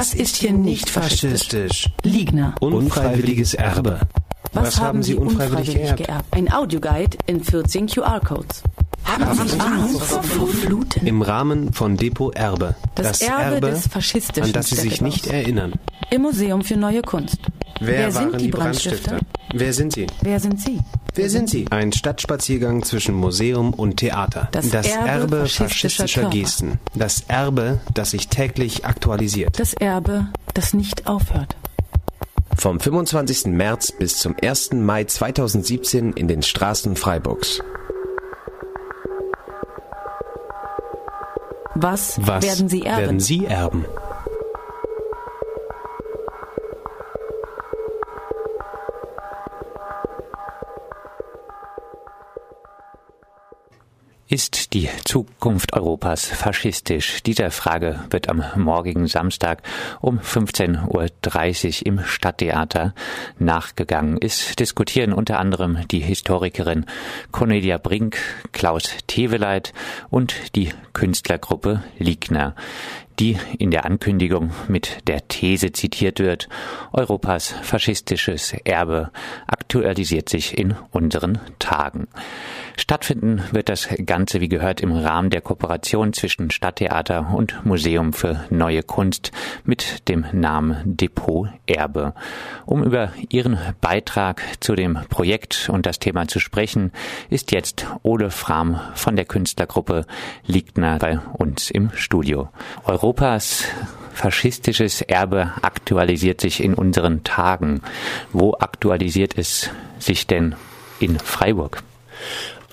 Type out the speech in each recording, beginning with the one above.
Das ist hier nicht faschistisch. Liegner. Unfreiwilliges Erbe. Was, haben Sie unfreiwillig geerbt? Ein Audioguide in 14 QR-Codes. Haben Sie Angst vor Fluten? Im Rahmen von Depot Erbe. Das Erbe des faschistischen an das Sie sich nicht erinnern. Im Museum für Neue Kunst. Wer, sind waren die die Brandstifter? Brandstifter? Wer sind sie? Wer sind Sie? Wer sind sie? Ein Stadtspaziergang zwischen Museum und Theater. Das Erbe faschistischer faschistischer Körper. Gesten. Das Erbe, das sich täglich aktualisiert. Das Erbe, das nicht aufhört. Vom 25. März bis zum 1. Mai 2017 in den Straßen Freiburgs. Was, Was werden Sie erben? werden Sie erben? Zukunft Europas faschistisch? Dieser Frage wird am morgigen Samstag um 15.30 Uhr im Stadttheater nachgegangen. Es diskutieren unter anderem die Historikerin Cornelia Brink, Klaus Teveleit und die Künstlergruppe Liegner die in der Ankündigung mit der These zitiert wird, Europas faschistisches Erbe aktualisiert sich in unseren Tagen. Stattfinden wird das Ganze, wie gehört, im Rahmen der Kooperation zwischen Stadttheater und Museum für Neue Kunst mit dem Namen Depot Erbe. Um über ihren Beitrag zu dem Projekt und das Thema zu sprechen, ist jetzt Ole Fram von der Künstlergruppe Liegner bei uns im Studio. Europas faschistisches Erbe aktualisiert sich in unseren Tagen. Wo aktualisiert es sich denn in Freiburg?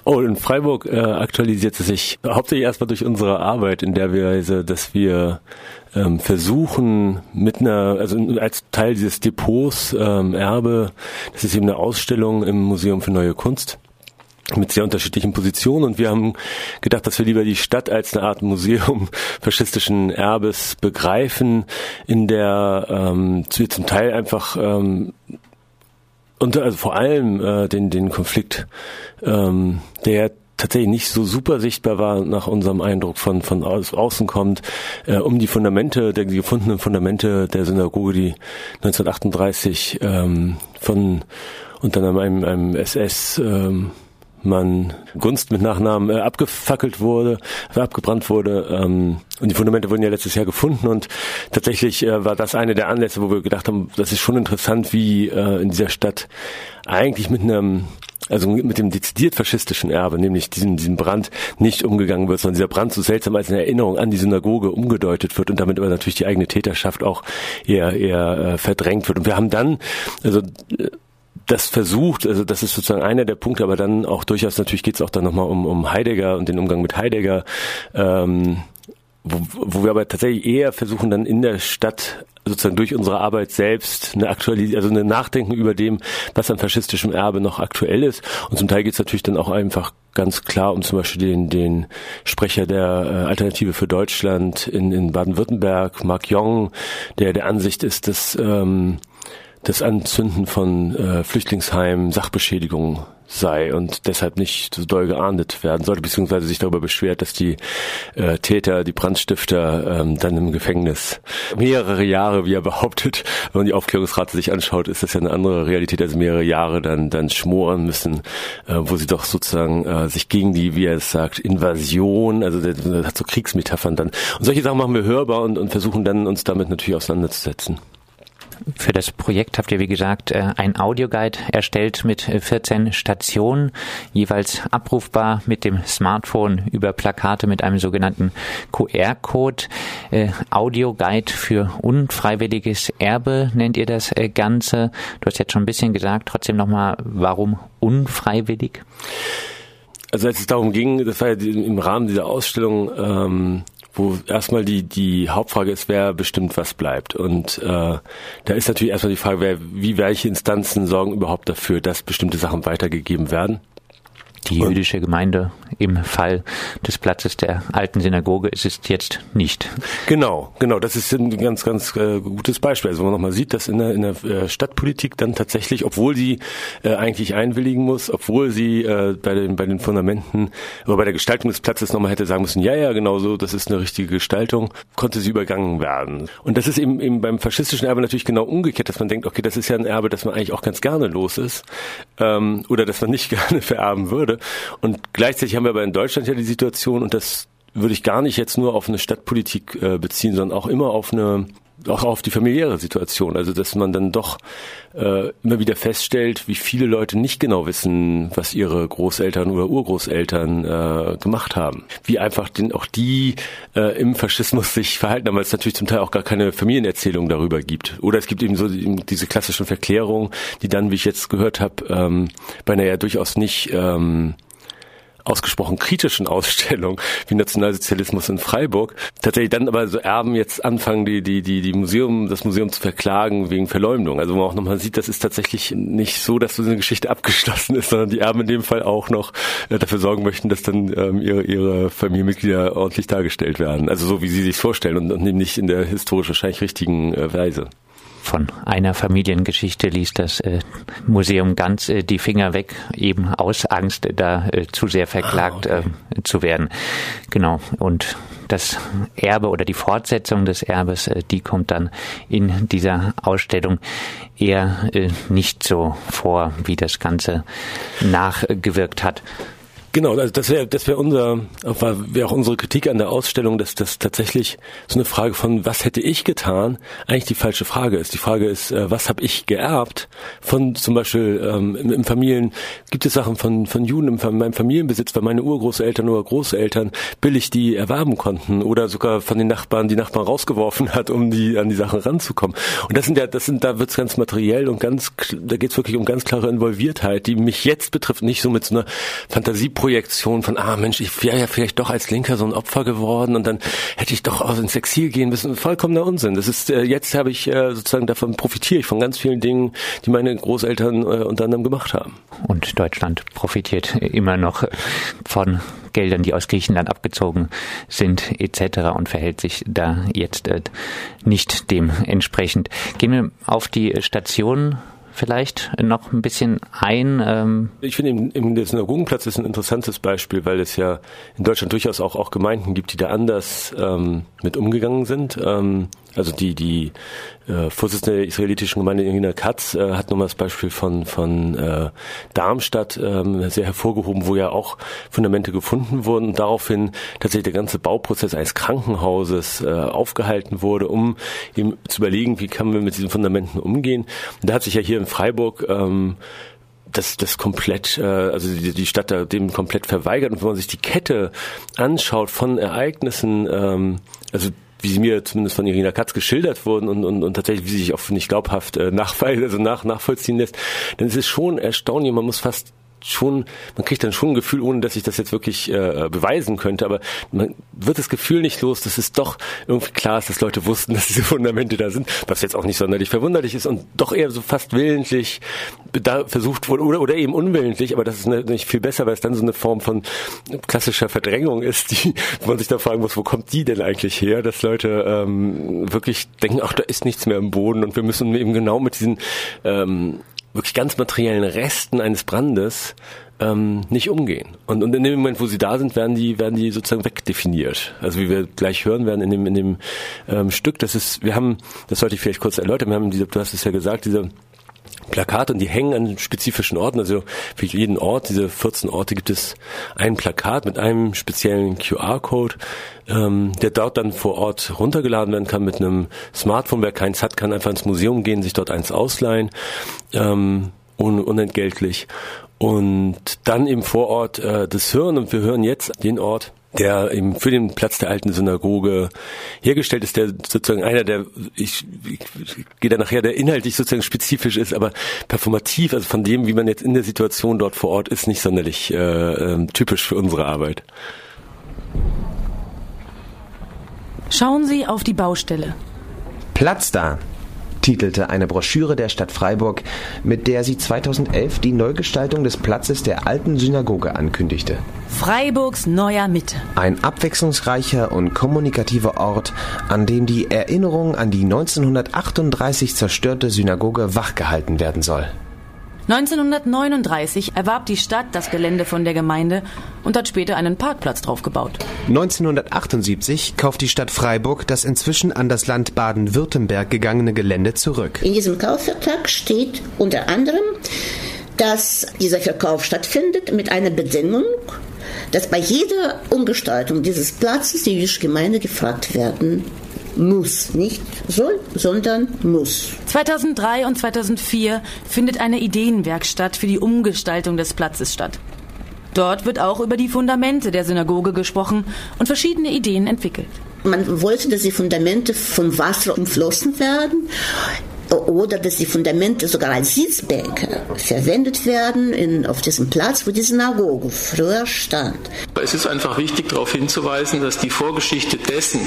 Oh, in Freiburg äh, aktualisiert es sich hauptsächlich erstmal durch unsere Arbeit, in der wir, also, dass wir ähm, versuchen mit einer, also als Teil dieses Depots ähm, Erbe, das ist eben eine Ausstellung im Museum für Neue Kunst mit sehr unterschiedlichen Positionen. Und wir haben gedacht, dass wir lieber die Stadt als eine Art Museum faschistischen Erbes begreifen, in der ähm, zum Teil einfach ähm, und also vor allem äh, den den Konflikt, ähm, der tatsächlich nicht so super sichtbar war nach unserem Eindruck von von außen kommt, äh, um die Fundamente, der, die gefundenen Fundamente der Synagoge, die 1938 ähm, von unter einem, einem SS ähm, man Gunst mit Nachnamen äh, abgefackelt wurde, äh, abgebrannt wurde. Ähm, und die Fundamente wurden ja letztes Jahr gefunden und tatsächlich äh, war das eine der Anlässe, wo wir gedacht haben, das ist schon interessant, wie äh, in dieser Stadt eigentlich mit einem also mit dem dezidiert faschistischen Erbe, nämlich diesem, diesem Brand, nicht umgegangen wird, sondern dieser Brand so seltsam als eine Erinnerung an die Synagoge umgedeutet wird und damit aber natürlich die eigene Täterschaft auch eher, eher äh, verdrängt wird. Und wir haben dann, also äh, das versucht, also das ist sozusagen einer der Punkte, aber dann auch durchaus natürlich geht es auch dann nochmal um, um Heidegger und den Umgang mit Heidegger, ähm, wo, wo wir aber tatsächlich eher versuchen dann in der Stadt sozusagen durch unsere Arbeit selbst eine Aktualis also eine Nachdenken über dem, was an faschistischem Erbe noch aktuell ist. Und zum Teil geht es natürlich dann auch einfach ganz klar um zum Beispiel den, den Sprecher der äh, Alternative für Deutschland in, in Baden-Württemberg, Mark Jong, der der Ansicht ist, dass ähm, das Anzünden von äh, Flüchtlingsheimen Sachbeschädigung sei und deshalb nicht so doll geahndet werden sollte, beziehungsweise sich darüber beschwert, dass die äh, Täter, die Brandstifter ähm, dann im Gefängnis mehrere Jahre, wie er behauptet, wenn man die Aufklärungsrate sich anschaut, ist das ja eine andere Realität, also mehrere Jahre dann dann schmoren müssen, äh, wo sie doch sozusagen äh, sich gegen die, wie er es sagt, Invasion, also der, der hat so Kriegsmetaphern dann. Und solche Sachen machen wir hörbar und, und versuchen dann uns damit natürlich auseinanderzusetzen. Für das Projekt habt ihr, wie gesagt, äh, ein Audioguide erstellt mit äh, 14 Stationen, jeweils abrufbar mit dem Smartphone über Plakate mit einem sogenannten QR-Code. Äh, Audioguide für unfreiwilliges Erbe nennt ihr das äh, Ganze. Du hast jetzt schon ein bisschen gesagt, trotzdem nochmal, warum unfreiwillig? Also als es darum ging, das war ja im Rahmen dieser Ausstellung, ähm, wo erstmal die die Hauptfrage ist, wer bestimmt, was bleibt. Und äh, da ist natürlich erstmal die Frage, wer, wie welche Instanzen sorgen überhaupt dafür, dass bestimmte Sachen weitergegeben werden. Die jüdische Gemeinde im Fall des Platzes der alten Synagoge ist es jetzt nicht. Genau, genau. Das ist ein ganz, ganz äh, gutes Beispiel. Also wenn man nochmal sieht, dass in der, in der äh, Stadtpolitik dann tatsächlich, obwohl sie äh, eigentlich einwilligen muss, obwohl sie äh, bei den bei den Fundamenten oder bei der Gestaltung des Platzes nochmal hätte sagen müssen, ja, ja, genau so, das ist eine richtige Gestaltung, konnte sie übergangen werden. Und das ist eben, eben beim faschistischen Erbe natürlich genau umgekehrt, dass man denkt, okay, das ist ja ein Erbe, das man eigentlich auch ganz gerne los ist ähm, oder dass man nicht gerne vererben würde. Und gleichzeitig haben wir aber in Deutschland ja die Situation, und das würde ich gar nicht jetzt nur auf eine Stadtpolitik äh, beziehen, sondern auch immer auf eine auch auf die familiäre Situation, also dass man dann doch äh, immer wieder feststellt, wie viele Leute nicht genau wissen, was ihre Großeltern oder Urgroßeltern äh, gemacht haben, wie einfach den, auch die äh, im Faschismus sich verhalten haben, weil es natürlich zum Teil auch gar keine Familienerzählung darüber gibt. Oder es gibt eben so diese klassischen Verklärungen, die dann, wie ich jetzt gehört habe, ähm, bei einer ja durchaus nicht ähm, ausgesprochen kritischen Ausstellung wie Nationalsozialismus in Freiburg tatsächlich dann aber so Erben jetzt anfangen, die, die, die, die Museum, das Museum zu verklagen wegen Verleumdung. Also wo man auch nochmal sieht, das ist tatsächlich nicht so, dass so eine Geschichte abgeschlossen ist, sondern die Erben in dem Fall auch noch äh, dafür sorgen möchten, dass dann ähm, ihre, ihre Familienmitglieder ordentlich dargestellt werden. Also so, wie sie sich vorstellen und, und nicht in der historisch wahrscheinlich richtigen äh, Weise von einer Familiengeschichte ließ das äh, Museum ganz äh, die Finger weg, eben aus Angst, da äh, zu sehr verklagt ah, okay. Äh, zu werden. Genau. Und das Erbe oder die Fortsetzung des Erbes, die kommt dann in dieser Ausstellung eher nicht so vor, wie das Ganze nachgewirkt hat. Genau, also das wäre das wäre unser wäre auch unsere Kritik an der Ausstellung, dass das tatsächlich so eine Frage von was hätte ich getan eigentlich die falsche Frage ist. Die Frage ist, äh, was habe ich geerbt von zum Beispiel ähm, im, Familien gibt es Sachen von von Juden in meinem Familienbesitz, weil meine Urgroßeltern oder Großeltern billig die erwerben konnten oder sogar von den Nachbarn die Nachbarn rausgeworfen hat, um die an die Sachen ranzukommen. Und das sind ja das sind da wird's ganz materiell und ganz da geht's wirklich um ganz klare Involviertheit, die mich jetzt betrifft, nicht so mit so einer Fantasie Projektion von, ah Mensch, ich wäre ja vielleicht doch als Linker so ein Opfer geworden und dann hätte ich doch ins Exil gehen müssen. Vollkommener Unsinn. Das ist, äh, jetzt habe ich äh, sozusagen davon profitiere ich von ganz vielen Dingen, die meine Großeltern äh, unter anderem gemacht haben. Und Deutschland profitiert immer noch von Geldern, die aus Griechenland abgezogen sind, etc. und verhält sich da jetzt äh, nicht dementsprechend. Gehen wir auf die Station vielleicht noch ein bisschen ein? Ähm ich finde, eben, eben der Synagogenplatz ist ein interessantes Beispiel, weil es ja in Deutschland durchaus auch, auch Gemeinden gibt, die da anders ähm, mit umgegangen sind. Ähm, also die, die äh, Vorsitzende der israelitischen Gemeinde Irina Katz äh, hat nochmal das Beispiel von, von äh, Darmstadt ähm, sehr hervorgehoben, wo ja auch Fundamente gefunden wurden und daraufhin tatsächlich der ganze Bauprozess eines Krankenhauses äh, aufgehalten wurde, um eben zu überlegen, wie kann man mit diesen Fundamenten umgehen. Und da hat sich ja hier in Freiburg ähm, das, das komplett, äh, also die, die Stadt da dem komplett verweigert. Und wenn man sich die Kette anschaut von Ereignissen, ähm, also wie sie mir zumindest von Irina Katz geschildert wurden und, und, und tatsächlich, wie sie sich auch nicht glaubhaft äh, nachweisen, also nach, nachvollziehen lässt, dann ist es schon erstaunlich, man muss fast schon, man kriegt dann schon ein Gefühl, ohne dass ich das jetzt wirklich äh, beweisen könnte, aber man wird das Gefühl nicht los, dass es doch irgendwie klar ist, dass Leute wussten, dass diese Fundamente da sind, was jetzt auch nicht sonderlich verwunderlich ist und doch eher so fast willentlich da versucht wurde oder, oder eben unwillentlich, aber das ist nicht viel besser, weil es dann so eine Form von klassischer Verdrängung ist, die man sich da fragen muss, wo kommt die denn eigentlich her, dass Leute ähm, wirklich denken, ach, da ist nichts mehr im Boden und wir müssen eben genau mit diesen ähm, wirklich ganz materiellen Resten eines Brandes ähm, nicht umgehen. Und, und in dem Moment, wo sie da sind, werden die, werden die sozusagen wegdefiniert. Also wie wir gleich hören werden in dem, in dem ähm, Stück, das ist, wir haben, das sollte ich vielleicht kurz erläutern, wir haben diese, du hast es ja gesagt, diese Plakate und die hängen an spezifischen Orten. Also für jeden Ort, diese 14 Orte, gibt es ein Plakat mit einem speziellen QR-Code, ähm, der dort dann vor Ort runtergeladen werden kann mit einem Smartphone. Wer keins hat, kann einfach ins Museum gehen, sich dort eins ausleihen, ähm, un unentgeltlich. Und dann eben vor Ort äh, das hören. Und wir hören jetzt den Ort, der eben für den Platz der alten Synagoge hergestellt ist, der sozusagen einer der, ich, ich gehe da nachher, der inhaltlich sozusagen spezifisch ist, aber performativ, also von dem, wie man jetzt in der Situation dort vor Ort ist, nicht sonderlich äh, äh, typisch für unsere Arbeit. Schauen Sie auf die Baustelle. Platz da. Titelte eine Broschüre der Stadt Freiburg, mit der sie 2011 die Neugestaltung des Platzes der alten Synagoge ankündigte. Freiburgs neuer Mitte. Ein abwechslungsreicher und kommunikativer Ort, an dem die Erinnerung an die 1938 zerstörte Synagoge wachgehalten werden soll. 1939 erwarb die Stadt das Gelände von der Gemeinde und hat später einen Parkplatz drauf gebaut. 1978 kauft die Stadt Freiburg das inzwischen an das Land Baden-Württemberg gegangene Gelände zurück. In diesem Kaufvertrag steht unter anderem, dass dieser Verkauf stattfindet mit einer Bedingung, dass bei jeder Umgestaltung dieses Platzes die jüdische Gemeinde gefragt werden muss. Nicht soll, sondern muss. 2003 und 2004 findet eine Ideenwerkstatt für die Umgestaltung des Platzes statt. Dort wird auch über die Fundamente der Synagoge gesprochen und verschiedene Ideen entwickelt. Man wollte, dass die Fundamente vom Wasser umflossen werden oder dass die Fundamente sogar als Sitzbänke verwendet werden in, auf diesem Platz, wo die Synagoge früher stand. Es ist einfach wichtig darauf hinzuweisen, dass die Vorgeschichte dessen,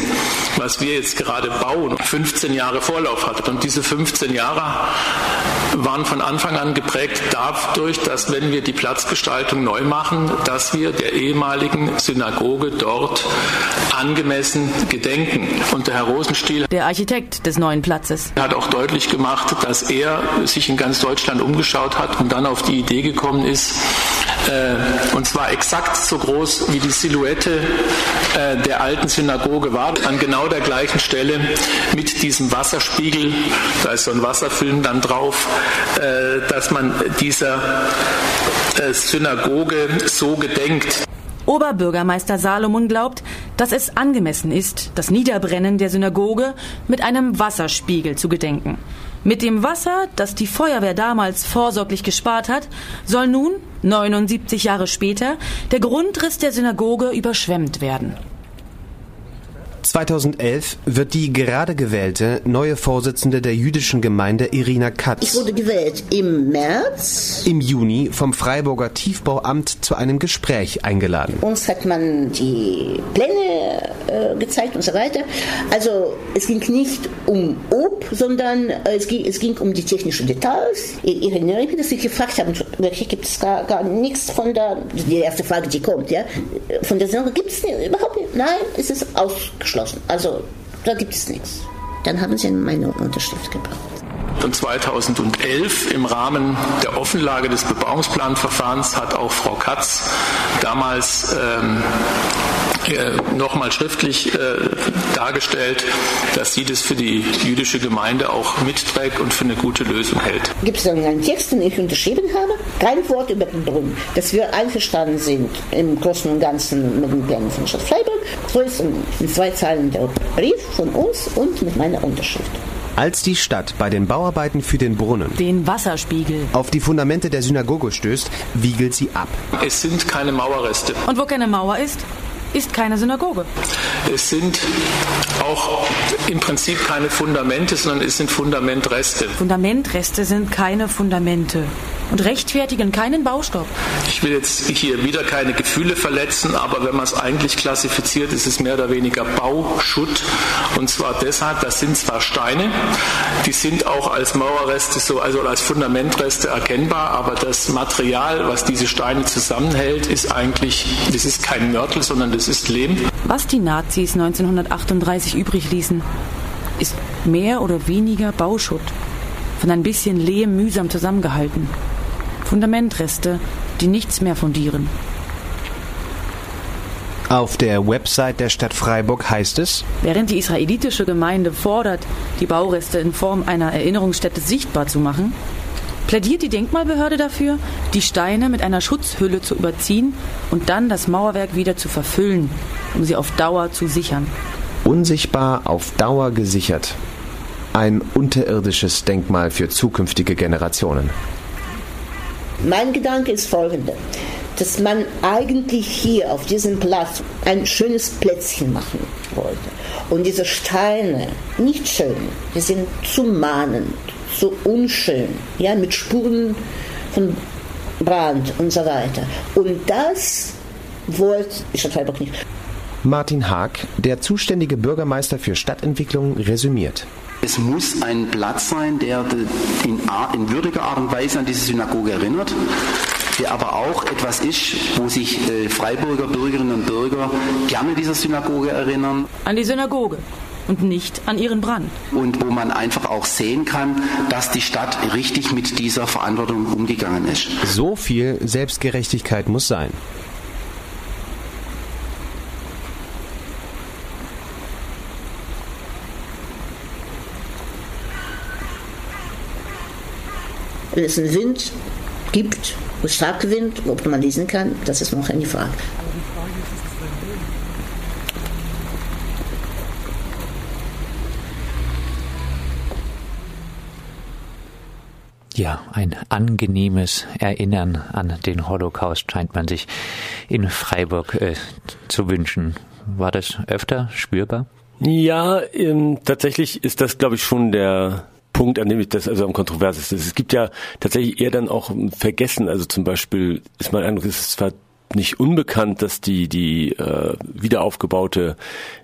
was wir jetzt gerade bauen, 15 Jahre Vorlauf hat. Und diese 15 Jahre waren von Anfang an geprägt dadurch, dass wenn wir die Platzgestaltung neu machen, dass wir der ehemaligen Synagoge dort angemessen gedenken. Und der Herr Rosenstiel, der Architekt des neuen Platzes, hat auch deutlich gemacht, dass er sich in ganz Deutschland umgeschaut hat und dann auf die Idee gekommen ist, äh, und zwar exakt so groß wie die Silhouette äh, der alten Synagoge war, an genau der gleichen Stelle mit diesem Wasserspiegel, da ist so ein Wasserfilm dann drauf, äh, dass man dieser Synagoge so gedenkt. Oberbürgermeister Salomon glaubt, dass es angemessen ist, das Niederbrennen der Synagoge mit einem Wasserspiegel zu gedenken. Mit dem Wasser, das die Feuerwehr damals vorsorglich gespart hat, soll nun, 79 Jahre später, der Grundriss der Synagoge überschwemmt werden. 2011 wird die gerade gewählte neue Vorsitzende der jüdischen Gemeinde Irina Katz. Ich wurde gewählt im März. Im Juni vom Freiburger Tiefbauamt zu einem Gespräch eingeladen. Uns hat man die Pläne äh, gezeigt und so weiter. Also es ging nicht um Ob, sondern äh, es, ging, es ging um die technischen Details. Ich, ich erinnere mich, dass ich gefragt habe, wirklich gibt es gar, gar nichts von der, die erste Frage, die kommt, ja, von der Sendung gibt es überhaupt nicht. Nein, es ist ausgeschlossen geschlossen. Also da gibt es nichts. Dann haben sie meine Unterschrift gebraucht. Und 2011 im Rahmen der Offenlage des Bebauungsplanverfahrens hat auch Frau Katz damals ähm, äh, nochmal schriftlich äh, dargestellt, dass sie das für die jüdische Gemeinde auch mitträgt und für eine gute Lösung hält. Gibt es dann einen Text, den ich unterschrieben habe? Kein Wort über den Brunnen. Dass wir einverstanden sind im Großen und Ganzen mit den Plänen von Stadt Freiburg. Ist in zwei Zeilen der Brief von uns und mit meiner Unterschrift. Als die Stadt bei den Bauarbeiten für den Brunnen, den Wasserspiegel, auf die Fundamente der Synagoge stößt, wiegelt sie ab. Es sind keine Mauerreste. Und wo keine Mauer ist, ist keine Synagoge. Es sind auch im Prinzip keine Fundamente, sondern es sind Fundamentreste. Fundamentreste sind keine Fundamente und rechtfertigen keinen Baustopp. Ich will jetzt hier wieder keine Gefühle verletzen, aber wenn man es eigentlich klassifiziert, ist es mehr oder weniger Bauschutt. Und zwar deshalb, das sind zwar Steine, die sind auch als Mauerreste, so, also als Fundamentreste erkennbar, aber das Material, was diese Steine zusammenhält, ist eigentlich, das ist kein Mörtel, sondern das ist Lehm. Was die Nazis 1938 übrig ließen, ist mehr oder weniger Bauschutt, von ein bisschen Lehm mühsam zusammengehalten. Fundamentreste, die nichts mehr fundieren. Auf der Website der Stadt Freiburg heißt es, während die israelitische Gemeinde fordert, die Baureste in Form einer Erinnerungsstätte sichtbar zu machen, plädiert die Denkmalbehörde dafür, die Steine mit einer Schutzhülle zu überziehen und dann das Mauerwerk wieder zu verfüllen, um sie auf Dauer zu sichern. Unsichtbar auf Dauer gesichert. Ein unterirdisches Denkmal für zukünftige Generationen. Mein Gedanke ist folgender, dass man eigentlich hier auf diesem Platz ein schönes Plätzchen machen wollte. Und diese Steine, nicht schön, die sind zu mahnend, zu unschön, ja, mit Spuren von Brand und so weiter. Und das wollte Stadt Freiburg nicht. Martin Haag, der zuständige Bürgermeister für Stadtentwicklung, resümiert. Es muss ein Platz sein, der in, in würdiger Art und Weise an diese Synagoge erinnert, der aber auch etwas ist, wo sich äh, Freiburger Bürgerinnen und Bürger gerne dieser Synagoge erinnern. An die Synagoge und nicht an ihren Brand. Und wo man einfach auch sehen kann, dass die Stadt richtig mit dieser Verantwortung umgegangen ist. So viel Selbstgerechtigkeit muss sein. Wenn es einen Wind gibt, starker Wind, ob man lesen kann, das ist noch eine Frage. Ja, ein angenehmes Erinnern an den Holocaust scheint man sich in Freiburg äh, zu wünschen. War das öfter spürbar? Ja, ähm, tatsächlich ist das, glaube ich, schon der Punkt, an dem ich das also am kontroversesten ist. Es gibt ja tatsächlich eher dann auch Vergessen. Also zum Beispiel ist mein Eindruck, es ist zwar nicht unbekannt, dass die die äh, wiederaufgebaute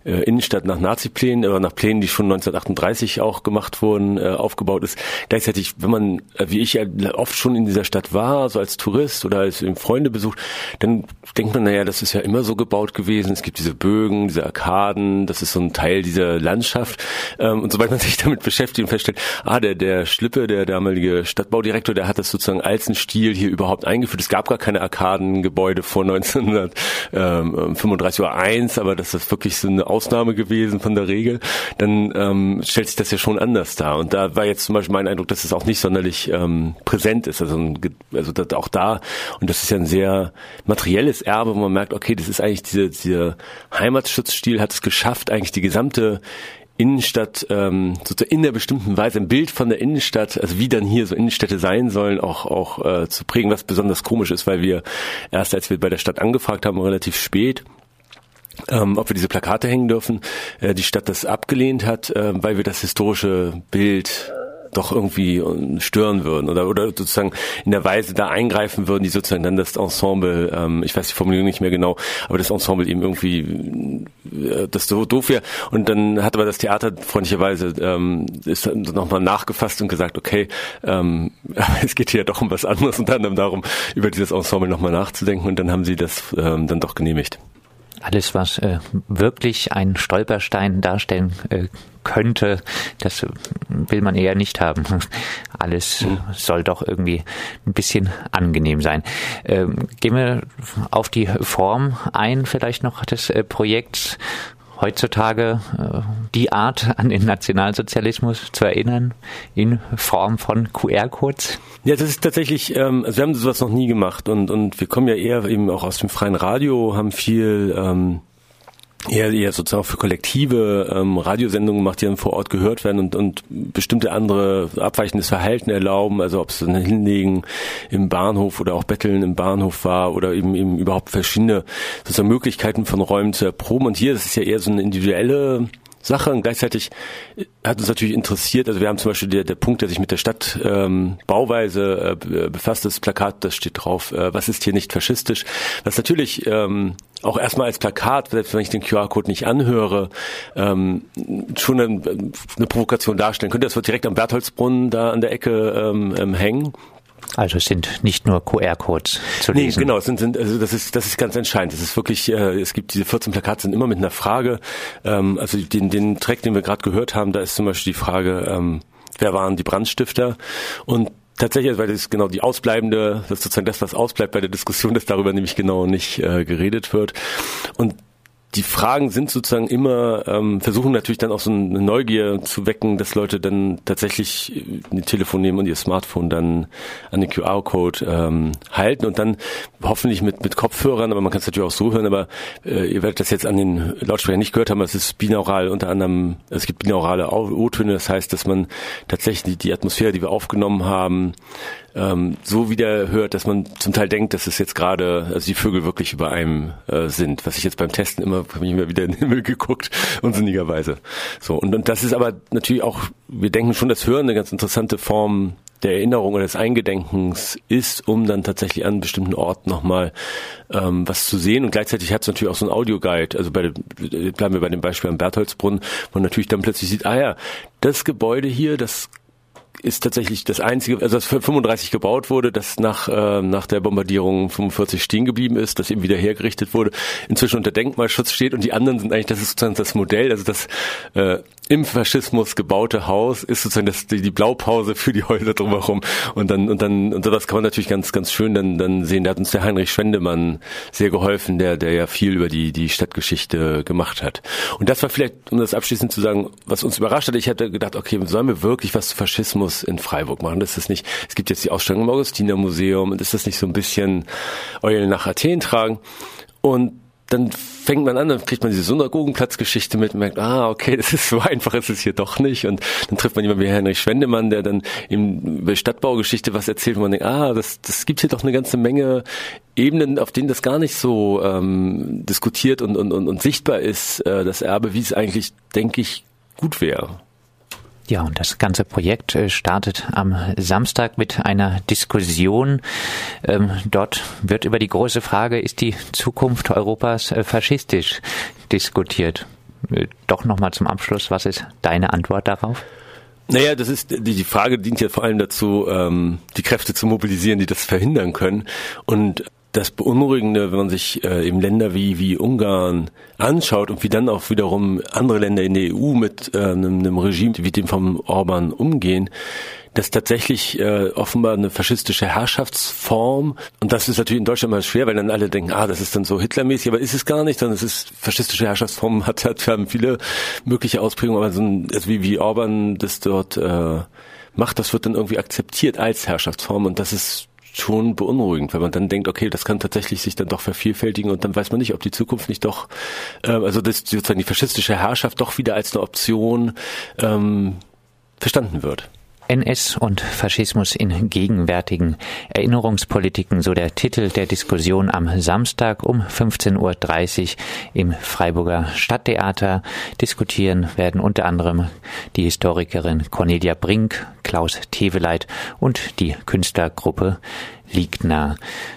äh, Innenstadt nach Nazi-Plänen oder nach Plänen, die schon 1938 auch gemacht wurden, äh, aufgebaut ist. Gleichzeitig, wenn man, äh, wie ich ja oft schon in dieser Stadt war, so als Tourist oder als Freunde besucht, dann denkt man, naja, das ist ja immer so gebaut gewesen. Es gibt diese Bögen, diese Arkaden, das ist so ein Teil dieser Landschaft. Ähm, und sobald man sich damit beschäftigt und feststellt, ah, der, der Schlippe, der damalige Stadtbaudirektor, der hat das sozusagen als einen Stil hier überhaupt eingeführt. Es gab gar keine Arkadengebäude vor 1935 oder 1, aber das ist wirklich so eine Ausnahme gewesen von der Regel, dann ähm, stellt sich das ja schon anders dar. Und da war jetzt zum Beispiel mein Eindruck, dass es auch nicht sonderlich ähm, präsent ist. Also, also das auch da, und das ist ja ein sehr materielles Erbe, wo man merkt, okay, das ist eigentlich dieser, dieser Heimatschutzstil hat es geschafft, eigentlich die gesamte Innenstadt ähm, sozusagen in der bestimmten Weise ein Bild von der Innenstadt, also wie dann hier so Innenstädte sein sollen, auch auch äh, zu prägen, was besonders komisch ist, weil wir erst als wir bei der Stadt angefragt haben, relativ spät, ähm, ob wir diese Plakate hängen dürfen, äh, die Stadt das abgelehnt hat, äh, weil wir das historische Bild doch irgendwie äh, stören würden oder oder sozusagen in der Weise da eingreifen würden, die sozusagen dann das Ensemble, ähm, ich weiß die Formulierung nicht mehr genau, aber das Ensemble eben irgendwie äh, das so doof wäre. Und dann hat aber das Theater freundlicherweise ähm, ist dann nochmal nachgefasst und gesagt, okay, ähm, es geht hier doch um was anderes, unter anderem darum, über dieses Ensemble nochmal nachzudenken und dann haben sie das ähm, dann doch genehmigt alles, was äh, wirklich einen Stolperstein darstellen äh, könnte, das will man eher nicht haben. Alles mhm. soll doch irgendwie ein bisschen angenehm sein. Ähm, gehen wir auf die Form ein, vielleicht noch des äh, Projekts heutzutage äh, die Art an den Nationalsozialismus zu erinnern in Form von QR-Codes? Ja, das ist tatsächlich, ähm, also wir haben sowas noch nie gemacht und, und wir kommen ja eher eben auch aus dem freien Radio, haben viel ähm, eher, eher sozusagen für kollektive ähm, Radiosendungen gemacht, die dann vor Ort gehört werden und, und bestimmte andere abweichendes Verhalten erlauben, also ob es ein Hinlegen im Bahnhof oder auch Betteln im Bahnhof war oder eben, eben überhaupt verschiedene sozusagen Möglichkeiten von Räumen zu erproben. Und hier, ist ja eher so eine individuelle Sache und gleichzeitig hat uns natürlich interessiert, also wir haben zum Beispiel der, der Punkt, der sich mit der Stadtbauweise ähm, äh, befasst, das Plakat, das steht drauf, äh, was ist hier nicht faschistisch, was natürlich ähm, auch erstmal als Plakat, selbst wenn ich den QR-Code nicht anhöre, ähm, schon eine, eine Provokation darstellen könnte. Das wird direkt am Bertholdsbrunnen da an der Ecke ähm, ähm, hängen. Also es sind nicht nur QR-Codes zu lesen. Nee, genau, sind, sind, also das ist das ist ganz entscheidend. Es ist wirklich, äh, es gibt diese 14 Plakate sind immer mit einer Frage. Ähm, also den, den Track, den wir gerade gehört haben, da ist zum Beispiel die Frage, ähm, wer waren die Brandstifter? Und Tatsächlich, weil das ist genau die ausbleibende, das ist sozusagen das, was ausbleibt bei der Diskussion, dass darüber nämlich genau nicht äh, geredet wird. Und die Fragen sind sozusagen immer, ähm, versuchen natürlich dann auch so eine Neugier zu wecken, dass Leute dann tatsächlich ein Telefon nehmen und ihr Smartphone dann an den QR-Code ähm, halten und dann hoffentlich mit, mit Kopfhörern, aber man kann es natürlich auch so hören, aber äh, ihr werdet das jetzt an den Lautsprechern nicht gehört haben, es ist binaural unter anderem, es gibt binaurale O-Töne, das heißt, dass man tatsächlich die Atmosphäre, die wir aufgenommen haben, ähm, so wieder hört, dass man zum Teil denkt, dass es jetzt gerade, also die Vögel wirklich über einem äh, sind. Was ich jetzt beim Testen immer, habe ich immer wieder in den Himmel geguckt, unsinnigerweise. So, und, und das ist aber natürlich auch, wir denken schon, dass Hören eine ganz interessante Form der Erinnerung oder des Eingedenkens ist, um dann tatsächlich an bestimmten Orten nochmal ähm, was zu sehen. Und gleichzeitig hat es natürlich auch so ein Audioguide. Also bei, bleiben wir bei dem Beispiel am Bertholdsbrunnen, wo man natürlich dann plötzlich sieht, ah ja, das Gebäude hier, das ist tatsächlich das einzige, also das 35 gebaut wurde, das nach, äh, nach der Bombardierung 45 stehen geblieben ist, das eben wieder hergerichtet wurde, inzwischen unter Denkmalschutz steht. Und die anderen sind eigentlich, das ist sozusagen das Modell, also das äh, im Faschismus gebaute Haus ist sozusagen das, die, die Blaupause für die Häuser drumherum und dann und dann und das kann man natürlich ganz ganz schön dann dann sehen. Da hat uns der Heinrich Schwendemann sehr geholfen, der der ja viel über die die Stadtgeschichte gemacht hat. Und das war vielleicht, um das abschließend zu sagen, was uns überrascht hat. Ich hatte gedacht, okay, sollen wir wirklich was zu Faschismus in Freiburg machen? Das ist nicht. Es gibt jetzt die Ausstellung im Augustiner Museum und ist das nicht so ein bisschen Eulen nach Athen tragen? Und dann fängt man an, dann kriegt man diese Synagogenplatzgeschichte mit und merkt, ah, okay, das ist so einfach, ist es hier doch nicht. Und dann trifft man jemanden wie Heinrich Schwendemann, der dann eben über Stadtbaugeschichte was erzählt, wo man denkt, ah, das, das gibt hier doch eine ganze Menge Ebenen, auf denen das gar nicht so ähm, diskutiert und, und, und, und sichtbar ist, äh, das Erbe, wie es eigentlich, denke ich, gut wäre. Ja, und das ganze Projekt äh, startet am Samstag mit einer Diskussion. Ähm, dort wird über die große Frage, ist die Zukunft Europas äh, faschistisch diskutiert? Äh, doch nochmal zum Abschluss, was ist deine Antwort darauf? Naja, das ist die Frage dient ja vor allem dazu, ähm, die Kräfte zu mobilisieren, die das verhindern können. Und das Beunruhigende, wenn man sich äh, eben Länder wie, wie Ungarn anschaut und wie dann auch wiederum andere Länder in der EU mit äh, einem, einem Regime wie dem von Orban umgehen, dass tatsächlich äh, offenbar eine faschistische Herrschaftsform und das ist natürlich in Deutschland mal schwer, weil dann alle denken, ah, das ist dann so Hitlermäßig, aber ist es gar nicht, sondern es ist faschistische Herrschaftsform hat, hat haben viele mögliche Ausprägungen, aber so ein, also wie, wie Orban das dort äh, macht, das wird dann irgendwie akzeptiert als Herrschaftsform und das ist schon beunruhigend, weil man dann denkt, okay, das kann tatsächlich sich dann doch vervielfältigen und dann weiß man nicht, ob die Zukunft nicht doch, äh, also das, sozusagen die faschistische Herrschaft doch wieder als eine Option ähm, verstanden wird. NS und Faschismus in gegenwärtigen Erinnerungspolitiken, so der Titel der Diskussion am Samstag um 15.30 Uhr im Freiburger Stadttheater. Diskutieren werden unter anderem die Historikerin Cornelia Brink, Klaus Teveleit und die Künstlergruppe Liegner.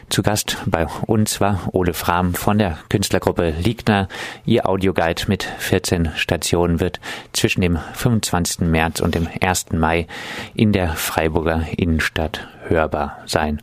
Zu Gast bei uns war Ole Fram von der Künstlergruppe Liegner. Ihr Audioguide mit 14 Stationen wird zwischen dem 25. März und dem 1. Mai in der Freiburger Innenstadt hörbar sein.